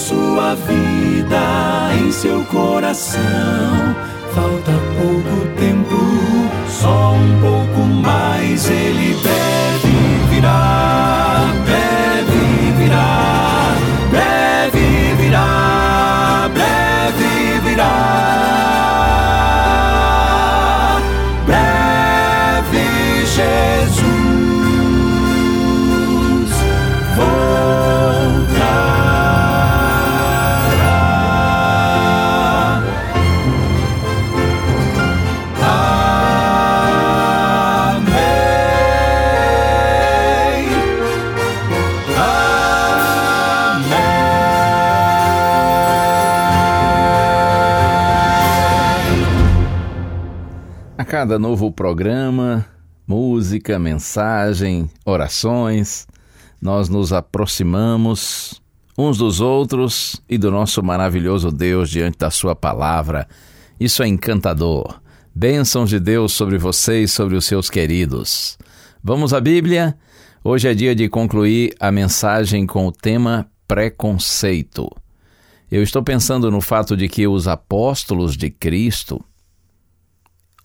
Sua vida, em seu coração, falta pouco tempo, só um pouco mais. Ele deve virar, cada novo programa, música, mensagem, orações, nós nos aproximamos uns dos outros e do nosso maravilhoso Deus diante da Sua palavra. Isso é encantador. Bênçãos de Deus sobre você e sobre os seus queridos. Vamos à Bíblia? Hoje é dia de concluir a mensagem com o tema preconceito. Eu estou pensando no fato de que os apóstolos de Cristo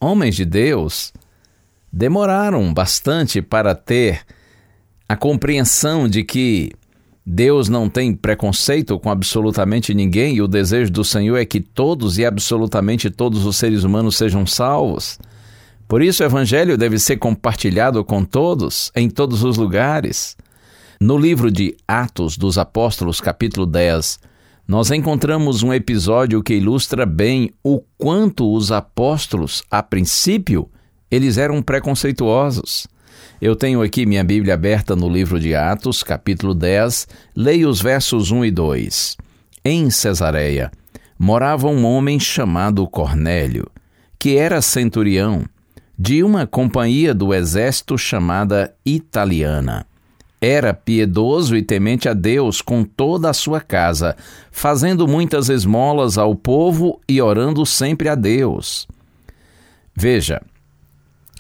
homens de Deus demoraram bastante para ter a compreensão de que Deus não tem preconceito com absolutamente ninguém e o desejo do Senhor é que todos e absolutamente todos os seres humanos sejam salvos. Por isso o Evangelho deve ser compartilhado com todos, em todos os lugares. No livro de Atos dos Apóstolos, capítulo 10, nós encontramos um episódio que ilustra bem o quanto os apóstolos, a princípio, eles eram preconceituosos. Eu tenho aqui minha Bíblia aberta no livro de Atos, capítulo 10, leio os versos 1 e 2. Em Cesareia morava um homem chamado Cornélio, que era centurião de uma companhia do exército chamada Italiana. Era piedoso e temente a Deus com toda a sua casa, fazendo muitas esmolas ao povo e orando sempre a Deus. Veja,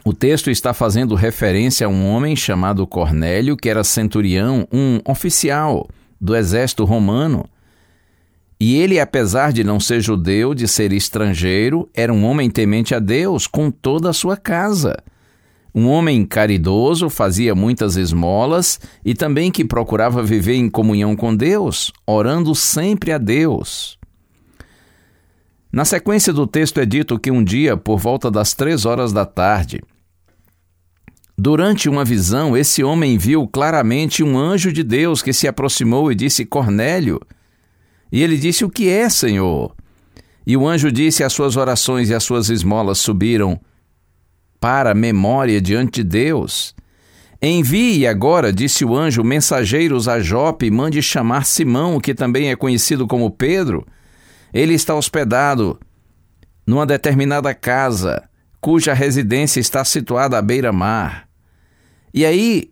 o texto está fazendo referência a um homem chamado Cornélio, que era centurião, um oficial do exército romano. E ele, apesar de não ser judeu, de ser estrangeiro, era um homem temente a Deus com toda a sua casa. Um homem caridoso, fazia muitas esmolas e também que procurava viver em comunhão com Deus, orando sempre a Deus. Na sequência do texto é dito que um dia, por volta das três horas da tarde, durante uma visão, esse homem viu claramente um anjo de Deus que se aproximou e disse: Cornélio. E ele disse: O que é, Senhor? E o anjo disse: As suas orações e as suas esmolas subiram para memória diante de Deus. Envie agora, disse o anjo, mensageiros a Jope e mande chamar Simão, que também é conhecido como Pedro. Ele está hospedado numa determinada casa, cuja residência está situada à beira-mar. E aí,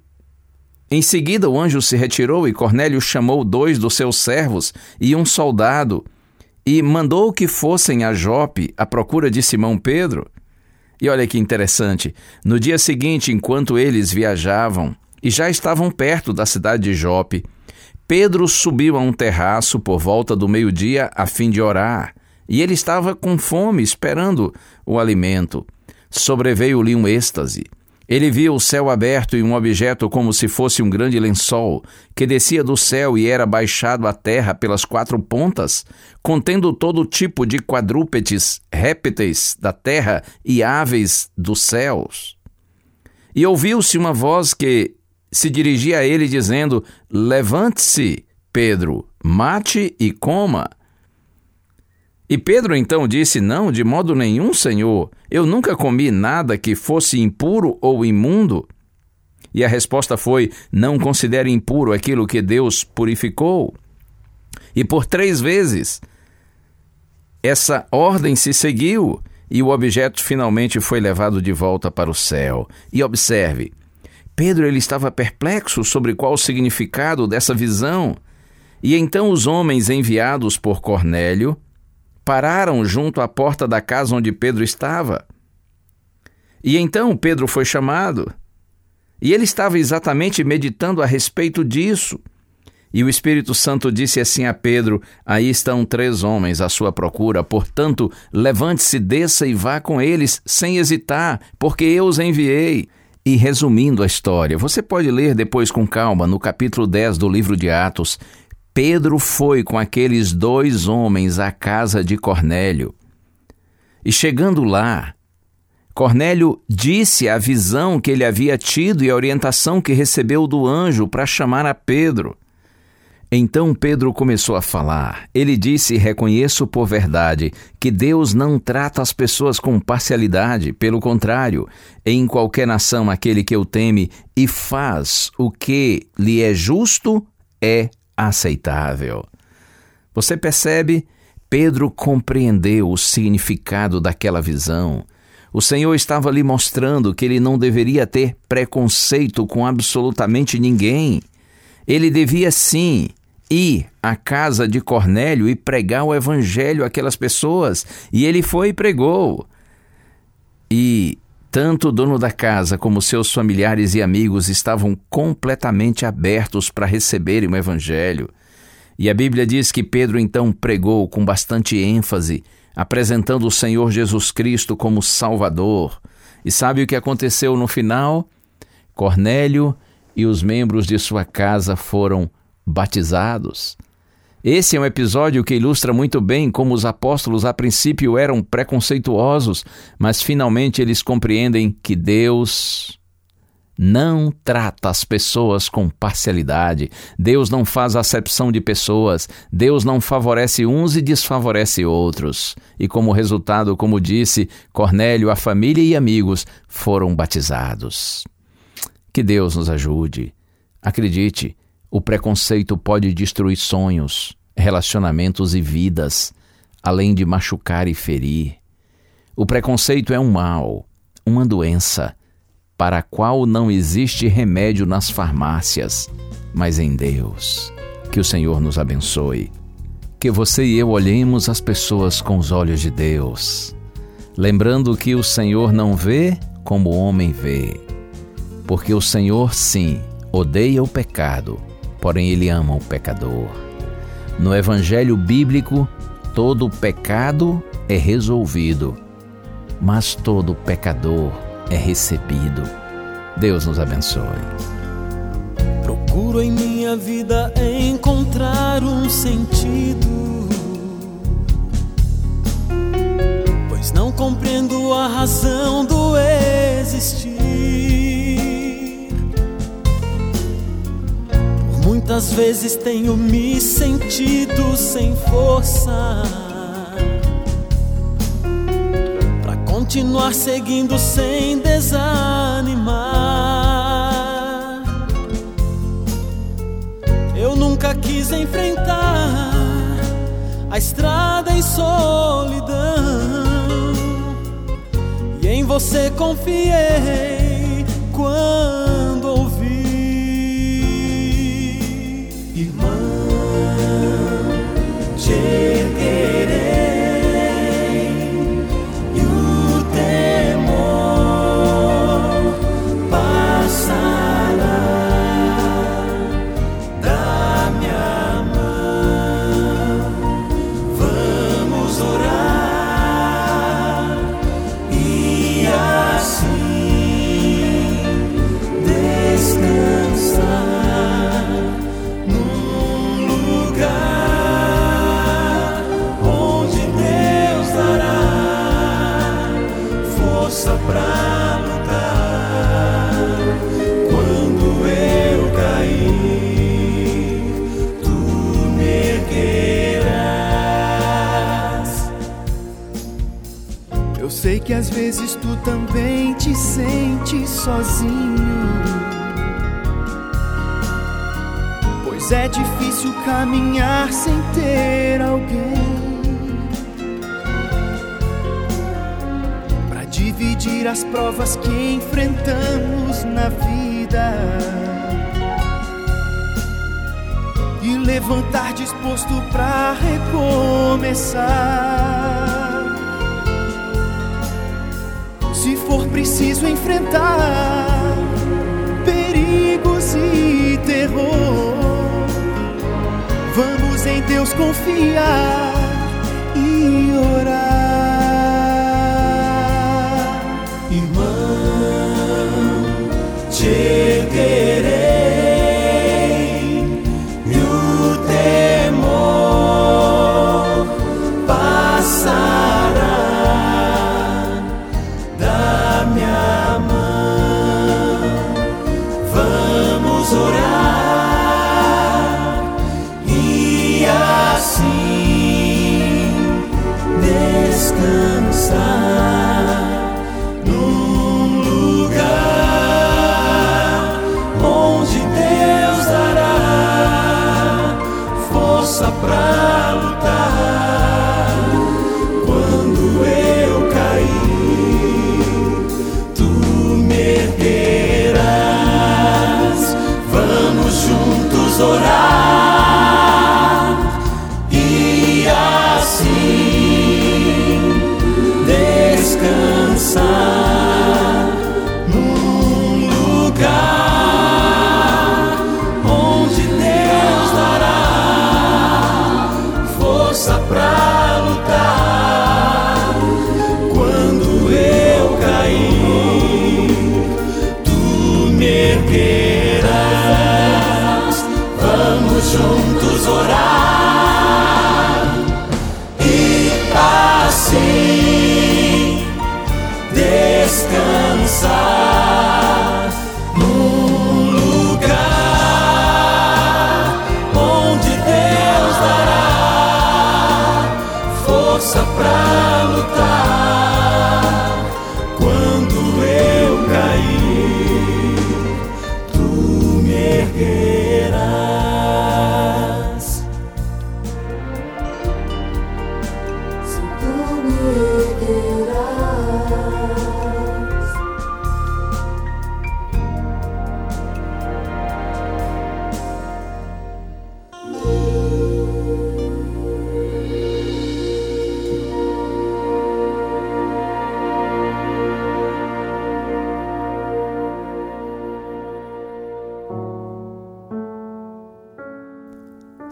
em seguida, o anjo se retirou e Cornélio chamou dois dos seus servos e um soldado e mandou que fossem a Jope à procura de Simão Pedro. E olha que interessante, no dia seguinte, enquanto eles viajavam e já estavam perto da cidade de Jope, Pedro subiu a um terraço por volta do meio-dia a fim de orar, e ele estava com fome, esperando o alimento. Sobreveio-lhe um êxtase. Ele viu o céu aberto e um objeto como se fosse um grande lençol, que descia do céu e era baixado à terra pelas quatro pontas, contendo todo tipo de quadrúpedes, répteis da terra e aves dos céus. E ouviu-se uma voz que se dirigia a ele, dizendo: Levante-se, Pedro, mate e coma. E Pedro então disse: Não, de modo nenhum, Senhor. Eu nunca comi nada que fosse impuro ou imundo. E a resposta foi: não considere impuro aquilo que Deus purificou. E por três vezes essa ordem se seguiu e o objeto finalmente foi levado de volta para o céu. E observe, Pedro ele estava perplexo sobre qual o significado dessa visão. E então os homens enviados por Cornélio pararam junto à porta da casa onde Pedro estava. E então Pedro foi chamado. E ele estava exatamente meditando a respeito disso. E o Espírito Santo disse assim a Pedro: Aí estão três homens à sua procura, portanto, levante-se, desça e vá com eles, sem hesitar, porque eu os enviei. E resumindo a história, você pode ler depois com calma no capítulo 10 do livro de Atos. Pedro foi com aqueles dois homens à casa de Cornélio. E chegando lá, Cornélio disse a visão que ele havia tido e a orientação que recebeu do anjo para chamar a Pedro. Então Pedro começou a falar. Ele disse: Reconheço por verdade que Deus não trata as pessoas com parcialidade, pelo contrário, em qualquer nação aquele que o teme e faz o que lhe é justo é aceitável. Você percebe? Pedro compreendeu o significado daquela visão. O Senhor estava lhe mostrando que ele não deveria ter preconceito com absolutamente ninguém. Ele devia sim ir à casa de Cornélio e pregar o evangelho àquelas pessoas. E ele foi e pregou. E tanto o dono da casa como seus familiares e amigos estavam completamente abertos para receberem o evangelho. E a Bíblia diz que Pedro então pregou com bastante ênfase, apresentando o Senhor Jesus Cristo como Salvador. E sabe o que aconteceu no final? Cornélio e os membros de sua casa foram batizados. Esse é um episódio que ilustra muito bem como os apóstolos a princípio eram preconceituosos, mas finalmente eles compreendem que Deus não trata as pessoas com parcialidade. Deus não faz acepção de pessoas. Deus não favorece uns e desfavorece outros. E como resultado, como disse Cornélio, a família e amigos foram batizados. Que Deus nos ajude. Acredite, o preconceito pode destruir sonhos, relacionamentos e vidas, além de machucar e ferir. O preconceito é um mal, uma doença, para a qual não existe remédio nas farmácias, mas em Deus. Que o Senhor nos abençoe. Que você e eu olhemos as pessoas com os olhos de Deus, lembrando que o Senhor não vê como o homem vê, porque o Senhor, sim, odeia o pecado porém ele ama o pecador. No Evangelho bíblico, todo pecado é resolvido, mas todo pecador é recebido. Deus nos abençoe. Procuro em minha vida encontrar um sentido, pois não compreendo a razão do existir. Muitas vezes tenho me sentido sem força para continuar seguindo sem desanimar. Eu nunca quis enfrentar a estrada em solidão e em você confiei quando chicken tu também te sentes sozinho. Pois é difícil caminhar sem ter alguém para dividir as provas que enfrentamos na vida. E levantar disposto para recomeçar. Preciso enfrentar perigos e terror. Vamos em Deus confiar e orar,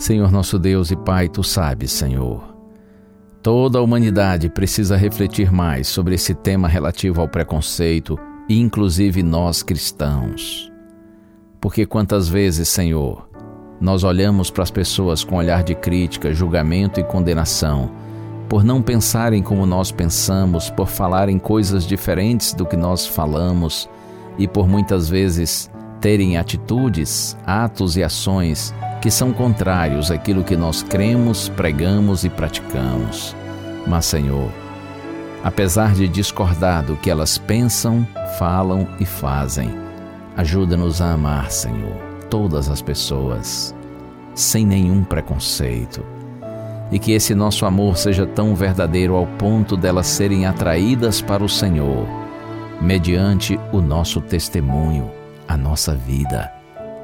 Senhor nosso Deus e Pai, tu sabes, Senhor. Toda a humanidade precisa refletir mais sobre esse tema relativo ao preconceito, inclusive nós cristãos. Porque quantas vezes, Senhor, nós olhamos para as pessoas com olhar de crítica, julgamento e condenação, por não pensarem como nós pensamos, por falarem coisas diferentes do que nós falamos e por muitas vezes terem atitudes, atos e ações que são contrários àquilo que nós cremos, pregamos e praticamos. Mas, Senhor, apesar de discordar do que elas pensam, falam e fazem, ajuda-nos a amar, Senhor, todas as pessoas, sem nenhum preconceito. E que esse nosso amor seja tão verdadeiro ao ponto delas serem atraídas para o Senhor, mediante o nosso testemunho, a nossa vida